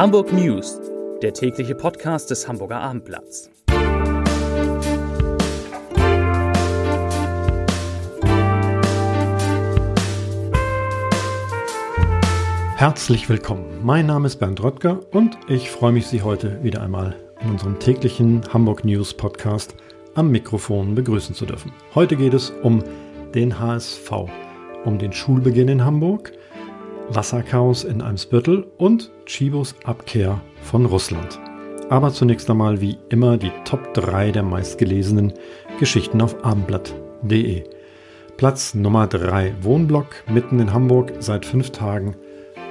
Hamburg News, der tägliche Podcast des Hamburger Abendblatts. Herzlich willkommen. Mein Name ist Bernd Röttger und ich freue mich, Sie heute wieder einmal in unserem täglichen Hamburg News Podcast am Mikrofon begrüßen zu dürfen. Heute geht es um den HSV, um den Schulbeginn in Hamburg, Wasserchaos in Eimsbüttel und Chibos Abkehr von Russland. Aber zunächst einmal wie immer die Top 3 der meistgelesenen Geschichten auf abendblatt.de. Platz Nummer 3 Wohnblock mitten in Hamburg seit fünf Tagen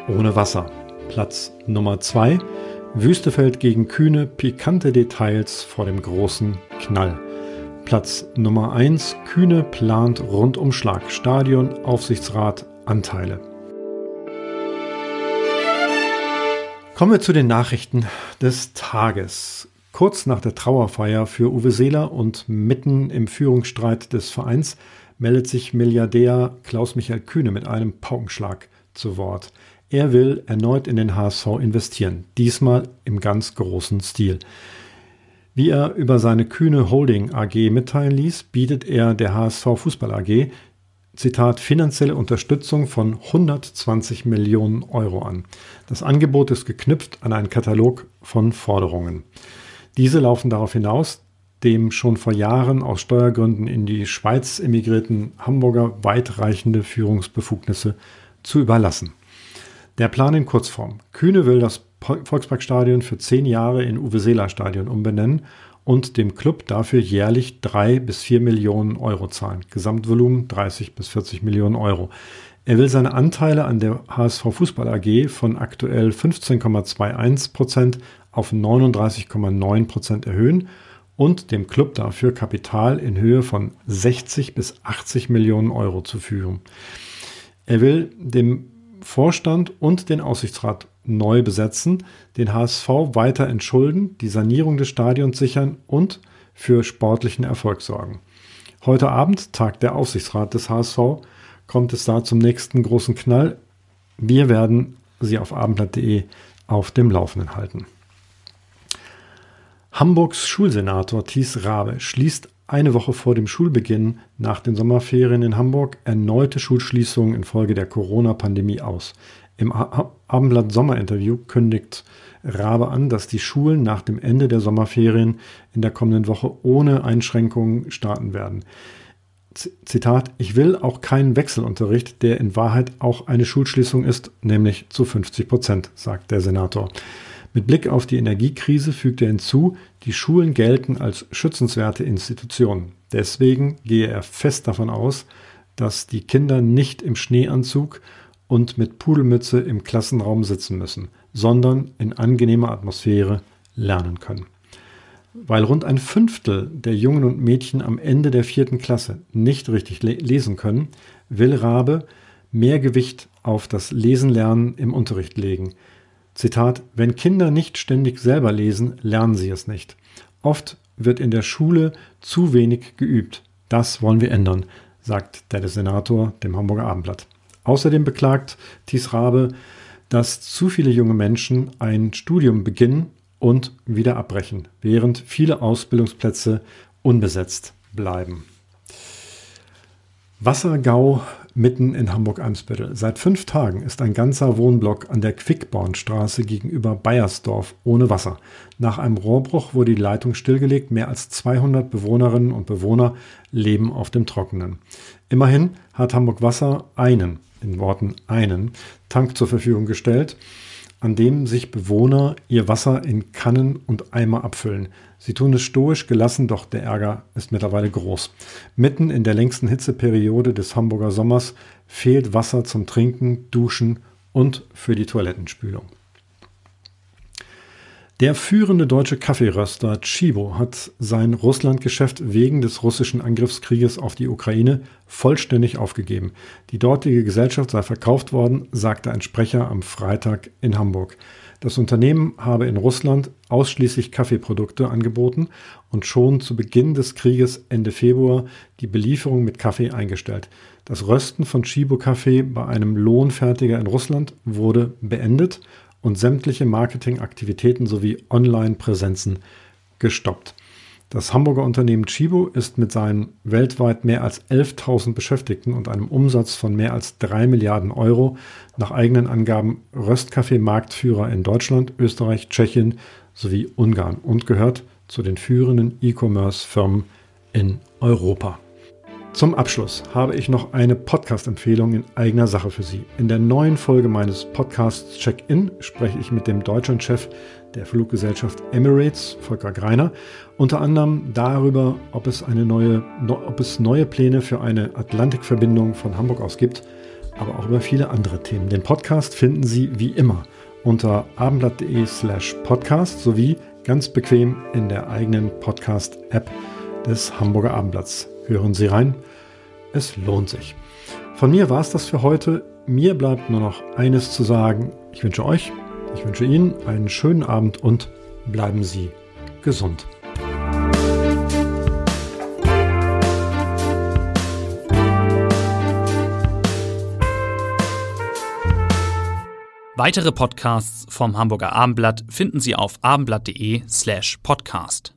ohne Wasser. Platz Nummer 2 Wüstefeld gegen Kühne, pikante Details vor dem großen Knall. Platz Nummer 1 Kühne plant Rundumschlag, Stadion, Aufsichtsrat, Anteile. Kommen wir zu den Nachrichten des Tages. Kurz nach der Trauerfeier für Uwe Seeler und mitten im Führungsstreit des Vereins meldet sich Milliardär Klaus-Michael Kühne mit einem Paukenschlag zu Wort. Er will erneut in den HSV investieren, diesmal im ganz großen Stil. Wie er über seine Kühne Holding AG mitteilen ließ, bietet er der HSV Fußball AG Zitat, finanzielle Unterstützung von 120 Millionen Euro an. Das Angebot ist geknüpft an einen Katalog von Forderungen. Diese laufen darauf hinaus, dem schon vor Jahren aus Steuergründen in die Schweiz emigrierten Hamburger weitreichende Führungsbefugnisse zu überlassen. Der Plan in Kurzform. Kühne will das Volksparkstadion für zehn Jahre in Uwe Seeler Stadion umbenennen und dem Club dafür jährlich drei bis vier Millionen Euro zahlen. Gesamtvolumen 30 bis 40 Millionen Euro. Er will seine Anteile an der HSV Fußball AG von aktuell 15,21 Prozent auf 39,9 Prozent erhöhen und dem Club dafür Kapital in Höhe von 60 bis 80 Millionen Euro zuführen. Er will dem Vorstand und den Aussichtsrat neu besetzen, den HSV weiter entschulden, die Sanierung des Stadions sichern und für sportlichen Erfolg sorgen. Heute Abend tagt der Aufsichtsrat des HSV. Kommt es da zum nächsten großen Knall? Wir werden Sie auf abendblatt.de auf dem Laufenden halten. Hamburgs Schulsenator Thies Rabe schließt eine Woche vor dem Schulbeginn nach den Sommerferien in Hamburg erneute Schulschließungen infolge der Corona-Pandemie aus. Im Abendblatt Sommerinterview kündigt Rabe an, dass die Schulen nach dem Ende der Sommerferien in der kommenden Woche ohne Einschränkungen starten werden. Zitat, ich will auch keinen Wechselunterricht, der in Wahrheit auch eine Schulschließung ist, nämlich zu 50 Prozent, sagt der Senator. Mit Blick auf die Energiekrise fügt er hinzu, die Schulen gelten als schützenswerte Institutionen. Deswegen gehe er fest davon aus, dass die Kinder nicht im Schneeanzug und mit Pudelmütze im Klassenraum sitzen müssen, sondern in angenehmer Atmosphäre lernen können. Weil rund ein Fünftel der Jungen und Mädchen am Ende der vierten Klasse nicht richtig le lesen können, will Rabe mehr Gewicht auf das Lesenlernen im Unterricht legen. Zitat, wenn Kinder nicht ständig selber lesen, lernen sie es nicht. Oft wird in der Schule zu wenig geübt. Das wollen wir ändern, sagt der Senator dem Hamburger Abendblatt. Außerdem beklagt Thies Rabe, dass zu viele junge Menschen ein Studium beginnen und wieder abbrechen, während viele Ausbildungsplätze unbesetzt bleiben. Wassergau mitten in Hamburg-Eimsbüttel. Seit fünf Tagen ist ein ganzer Wohnblock an der Quickbornstraße gegenüber Bayersdorf ohne Wasser. Nach einem Rohrbruch wurde die Leitung stillgelegt. Mehr als 200 Bewohnerinnen und Bewohner leben auf dem Trockenen. Immerhin hat Hamburg Wasser einen in Worten einen Tank zur Verfügung gestellt, an dem sich Bewohner ihr Wasser in Kannen und Eimer abfüllen. Sie tun es stoisch gelassen, doch der Ärger ist mittlerweile groß. Mitten in der längsten Hitzeperiode des Hamburger Sommers fehlt Wasser zum Trinken, Duschen und für die Toilettenspülung. Der führende deutsche Kaffeeröster Chibo hat sein Russlandgeschäft wegen des russischen Angriffskrieges auf die Ukraine vollständig aufgegeben. Die dortige Gesellschaft sei verkauft worden, sagte ein Sprecher am Freitag in Hamburg. Das Unternehmen habe in Russland ausschließlich Kaffeeprodukte angeboten und schon zu Beginn des Krieges Ende Februar die Belieferung mit Kaffee eingestellt. Das Rösten von Chibo Kaffee bei einem Lohnfertiger in Russland wurde beendet und sämtliche Marketingaktivitäten sowie Online-Präsenzen gestoppt. Das Hamburger Unternehmen Chibo ist mit seinen weltweit mehr als 11.000 Beschäftigten und einem Umsatz von mehr als 3 Milliarden Euro nach eigenen Angaben Röstkaffee-Marktführer in Deutschland, Österreich, Tschechien sowie Ungarn und gehört zu den führenden E-Commerce-Firmen in Europa. Zum Abschluss habe ich noch eine Podcast-Empfehlung in eigener Sache für Sie. In der neuen Folge meines Podcasts Check-In spreche ich mit dem Deutschlandchef der Fluggesellschaft Emirates, Volker Greiner, unter anderem darüber, ob es, eine neue, ob es neue Pläne für eine Atlantikverbindung von Hamburg aus gibt, aber auch über viele andere Themen. Den Podcast finden Sie wie immer unter abendblatt.de slash podcast sowie ganz bequem in der eigenen Podcast-App des Hamburger Abendblatts. Hören Sie rein, es lohnt sich. Von mir war es das für heute. Mir bleibt nur noch eines zu sagen. Ich wünsche euch, ich wünsche Ihnen einen schönen Abend und bleiben Sie gesund. Weitere Podcasts vom Hamburger Abendblatt finden Sie auf abendblatt.de slash podcast.